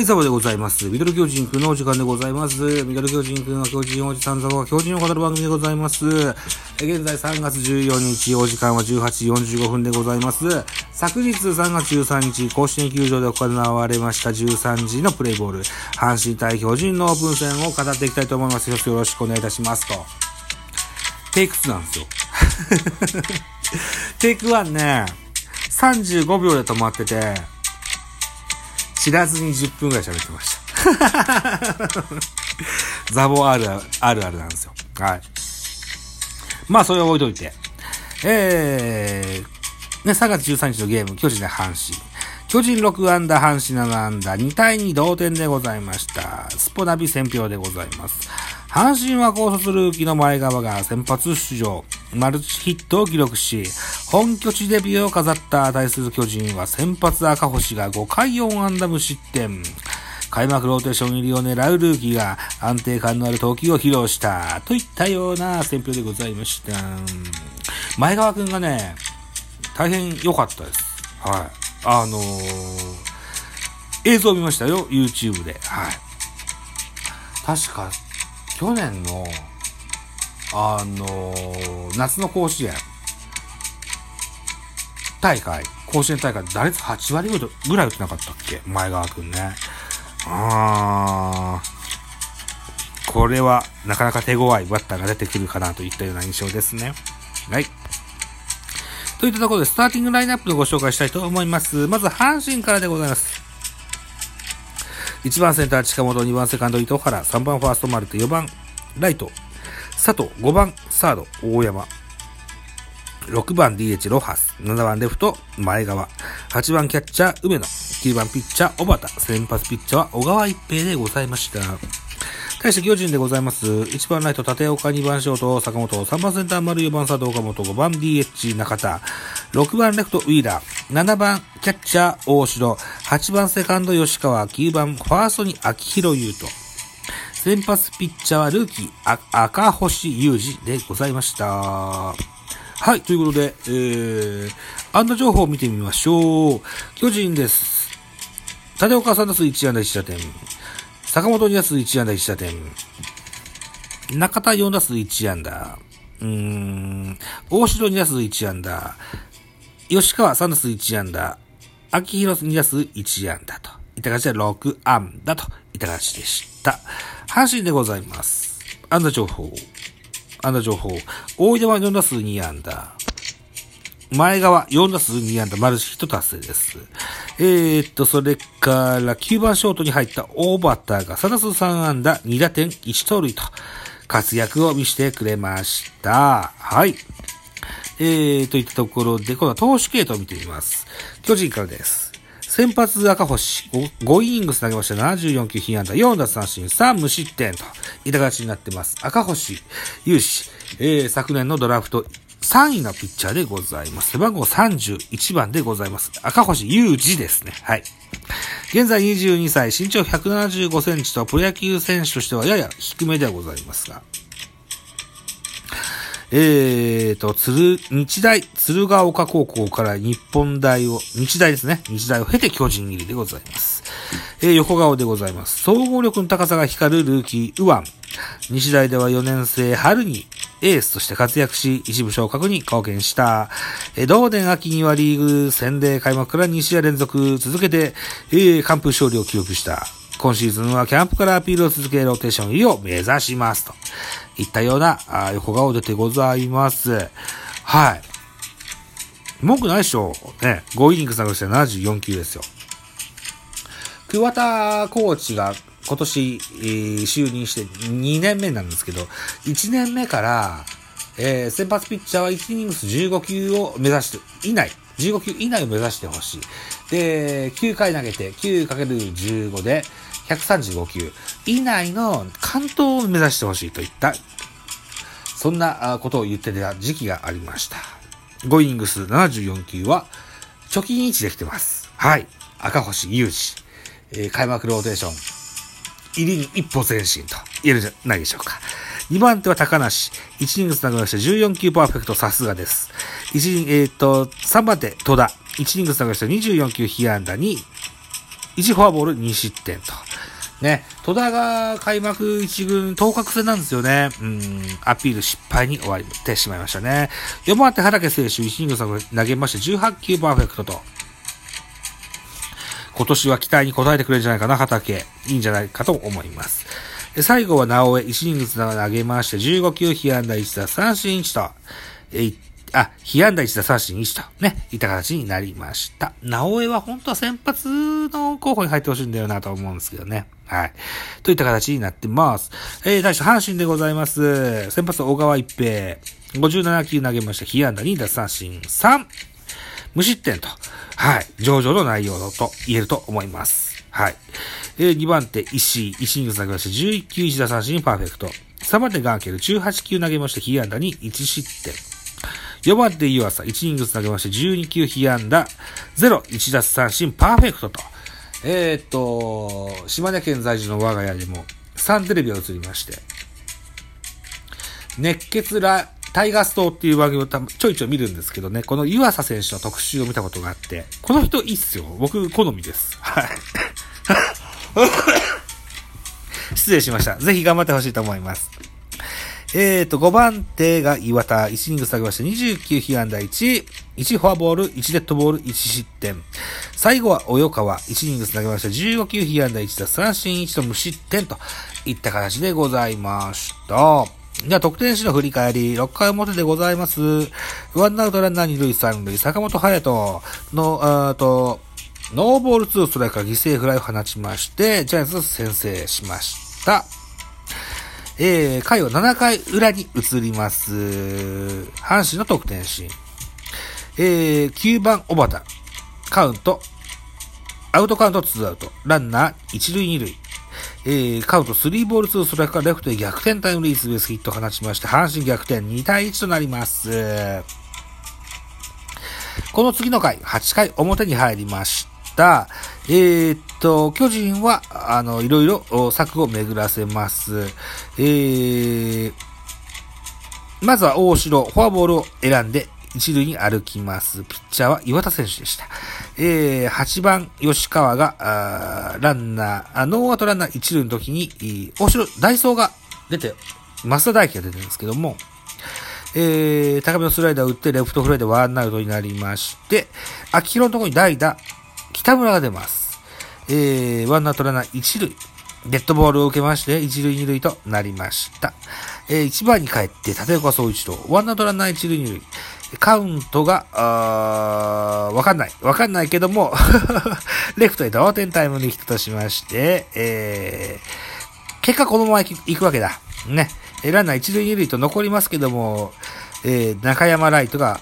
はい、ザボでございます。ミドル巨人くんのお時間でございます。ミドル巨人くんは巨人おじさんザボは巨人を語る番組でございます。現在3月14日、お時間は18時45分でございます。昨日3月13日、甲子園球場で行われました13時のプレイボール、阪神対巨人のオープン戦を語っていきたいと思います。よろしくお願いいたしますと。テイク2なんですよ。テイク1ね、35秒で止まってて、知らずに10分ぐらい喋ってました。ザボあるあるあるあるなんですよ。はい。まあ、それを置いといて。えー、ね、3月13日のゲーム、巨人で阪神。巨人6アンダー、阪神7アンダー、2対2同点でございました。スポナビ選票でございます。阪神は高卒ルーキーの前川が先発出場、マルチヒットを記録し、本拠地デビューを飾った対する巨人は先発赤星が5回4安打無失点。開幕ローテーション入りを狙うルーキーが安定感のある投球を披露したといったような選評でございました。前川くんがね、大変良かったです。はい。あのー、映像を見ましたよ、YouTube で。はい。確か、去年の、あのー夏の甲子園、大会、甲子園大会、打率8割ぐらい打ってなかったっけ？前川くんね。あー、これはなかなか手強いバッターが出てくるかなといったような印象ですね。はい。といったところで、スターティングラインナップのご紹介したいと思います。まず、阪神からでございます。1番センター近本、2番セカンド糸原、3番ファーストマルテ、4番ライト、佐藤、5番サード、大山、6番 DH ロハス、7番レフト前川、8番キャッチャー梅野、9番ピッチャー小畑、先発ピッチャーは小川一平でございました。対して巨人でございます。1番ライト立岡、2番ショート坂本、3番センター丸、4番佐藤岡本、5番 DH 中田、6番レフトウィーラー、7番キャッチャー大城、8番セカンド吉川、9番ファーストに秋広優斗。先発ピッチャーはルーキー、赤星裕二でございました。はい、ということで、えー、安打情報を見てみましょう。巨人です。立岡3打数1安打1打点。坂本2打数1安打1打点。中田4打数1安打。うーん、大城2打数1安打。吉川3打数1安打。秋広2打数1安打と。いった形で6安打といった形でした。阪神でございます。安打情報。安打情報。大井田は4打数2安打。前川4打数2安打、マルチヒット達成です。えー、っと、それから9番ショートに入った大バッターが3打数3安打、2打点、1盗塁と活躍を見せてくれました。はい。えー、といったところで、今度は投手系統を見てみます。巨人からです。先発赤星5、5イニングス投げました74球被安打、4奪三振、3無失点といた形になってます。赤星、勇士、えー、昨年のドラフト3位のピッチャーでございます。背番号31番でございます。赤星雄二ですね。はい。現在22歳、身長175センチとプロ野球選手としてはやや低めではございますが、えーと、鶴、日大、鶴ヶ丘高校から日本大を、日大ですね。日大を経て巨人入りでございます。えー、横顔でございます。総合力の高さが光るルーキー、右腕。日大では4年生春にエースとして活躍し、一部昇格に貢献した。えー、同年秋にはリーグ戦で開幕から2試合連続続けて、えー、完封勝利を記録した。今シーズンはキャンプからアピールを続け、ローテーション入りを目指します。といったようなあ横顔出てございます。はい。文句ないでしょね。5イニングス投げして74球ですよ。桑田コーチが今年、えー就任して2年目なんですけど、1年目から、えー先発ピッチャーは1イニングス15球を目指して、以内、15球以内を目指してほしい。で、9回投げて 9×15 で135球以内の完投を目指してほしいといった、そんなことを言ってた時期がありました。5イニングス74球は貯金位置できてます。はい。赤星雄二、えー開幕ローテーション、入りに一歩前進と言えるじゃないでしょうか。2番手は高梨。1イニングス投げまして14球パーフェクト、さすがです。1イニング、えっ、と、3番手、戸田。1イニング投げして24球被安打に、1フォアボール2失点と。ね、戸田が開幕一軍当確戦なんですよね。うん、アピール失敗に終わってしまいましたね。4番手畑選手、1イニング投げまして18球パーフェクトと。今年は期待に応えてくれるんじゃないかな、畑。いいんじゃないかと思います。で最後は直江、1イニング投げまして、15球、被安打1打、三振1と、えあ、被安打1打三振1と、ね、いった形になりました。直江は本当は先発の候補に入ってほしいんだよなと思うんですけどね。はい。といった形になってます。えー、対して阪神でございます。先発小川一平、57球投げまして、被安打2打三振3。無失点と、はい、上々の内容だと言えると思います。はい。えー、2番手、石井、1イニングス投げまして、11球1打三振パーフェクト。3番手、ガンケル、18球投げまして、被安打に1失点。4番手、湯浅、1イニング投げまして、12球被安打、0、1奪三振パーフェクトと。えー、っと、島根県在住の我が家でも、サンテレビが映りまして、熱血ラ、タイガーストっていう番組をちょいちょい見るんですけどね、この湯浅選手の特集を見たことがあって、この人いいっすよ。僕、好みです。はい。失礼しました。ぜひ頑張ってほしいと思います。えーと、5番手が岩田、1イニングス投げまして、29被安打1、1フォアボール、1デッドボール、1失点。最後は及川、1イニングス投げまして、15球被安打1打三振1と無失点といった形でございました。では、得点史の振り返り、6回表でございます。ワンアウトランナー2塁3塁、坂本隼人の、あーと、ノーボール2ストライクから犠牲フライを放ちまして、ジャイアンツ先制しました。えー、回は7回裏に移ります。阪神の得点シーン。えー、9番小畑。カウント。アウトカウント2アウト。ランナー1塁2塁。えー、カウント3ボール2ストライクからレフトへ逆転タイムリーツーベースヒットを放ちまして、阪神逆転2対1となります。この次の回、8回表に入りました。えー、っと、巨人は、あの、いろいろ策を巡らせます。えー、まずは大城、フォアボールを選んで、一塁に歩きます。ピッチャーは岩田選手でした。えー、8番吉川が、あランナー、ノーアウトランナー一塁の時に、大城、ダイソーが出て、増田大輝が出てるんですけども、えー、高めのスライダーを打って、レフトフライでワンアウトになりまして、秋広のところに代打、北村が出ます。えー、ワンアウトランナー一塁。デッドボールを受けまして、一塁二塁となりました。えー、一番に帰って、立岡総一郎。ワンアウトランナー一塁二塁。カウントが、あーわかんない。わかんないけども、レフトへ同点タイムリーヒットとしまして、えー、結果このまま行くわけだ。ね。ランナー一塁二塁と残りますけども、えー、中山ライトが、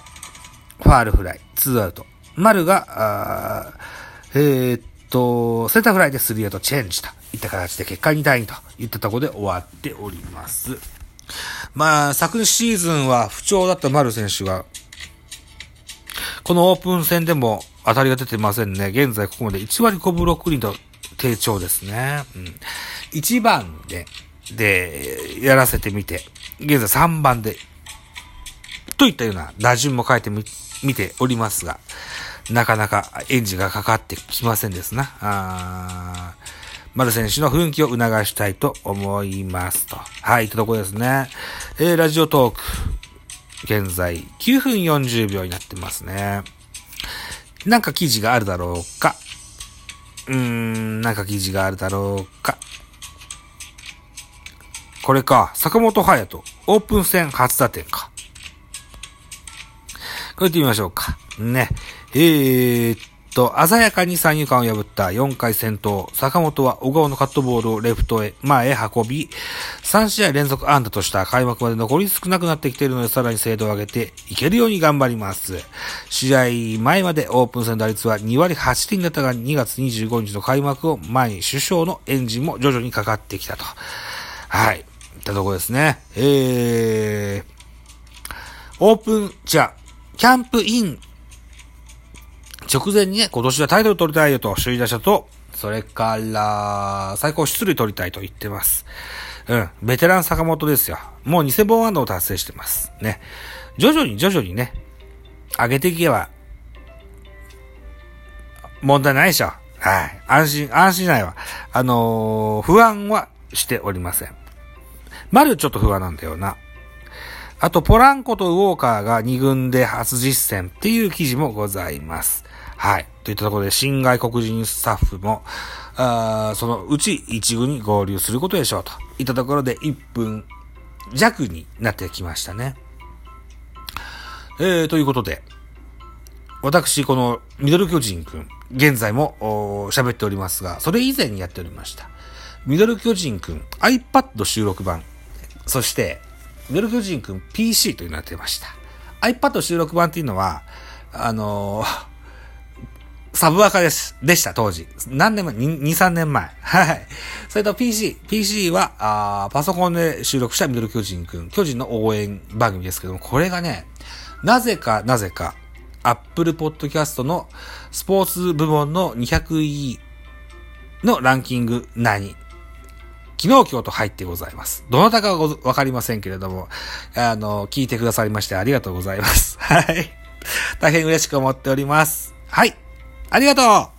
ファールフライ、ツーアウト。丸が、あーえーっと、センターフライでスリーアウトチェンジといった形で結果2対2といったところで終わっております。まあ、昨シーズンは不調だった丸選手が、このオープン戦でも当たりが出てませんね。現在ここまで1割5分6厘と低調ですね。うん。1番で、で、やらせてみて、現在3番で、といったような打順も変えてみ、見ておりますが、なかなかエンジンがかかってきませんですな。あー丸選手の奮起を促したいと思いますと。はい、ってとこですね。えー、ラジオトーク。現在9分40秒になってますね。なんか記事があるだろうか。うーん、なんか記事があるだろうか。これか、坂本隼人、オープン戦初打点か。これ行ってみましょうか。ね。えーっと、鮮やかに三遊間を破った4回戦闘。坂本は小川のカットボールをレフトへ、前へ運び、3試合連続安打とした開幕まで残り少なくなってきているので、さらに精度を上げていけるように頑張ります。試合前までオープン戦打率は2割8厘だったが、2月25日の開幕を前に首相のエンジンも徐々にかかってきたと。はい。いったところですね。えー、オープン、じゃキャンプイン直前にね、今年はタイトル取りたいよと、首位打者と、それから、最高出塁取りたいと言ってます。うん。ベテラン坂本ですよ。もう2000本安打を達成してます。ね。徐々に徐々にね、上げていけば、問題ないでしょ。はい。安心、安心ないわ。あのー不安はしておりません。マリオちょっと不安なんだよな。あと、ポランコとウォーカーが2軍で初実戦っていう記事もございます。はい。といったところで、新外国人スタッフも、あそのうち1軍に合流することでしょうと。いったところで1分弱になってきましたね。えー、ということで、私、このミドル巨人くん、現在も喋っておりますが、それ以前にやっておりました。ミドル巨人くん iPad 収録版、そして、ミル巨人くん PC というのをやってました。iPad 収録版っていうのは、あのーサブアカです。でした、当時。何年前 ?2、3年前。はい。それと PC。PC は、あパソコンで収録したミドル巨人くん。巨人の応援番組ですけども、これがね、なぜか、なぜか、Apple Podcast のスポーツ部門の200位のランキング内に、昨日今日と入ってございます。どなたかはわかりませんけれども、あの、聞いてくださりましてありがとうございます。はい。大変嬉しく思っております。はい。ありがとう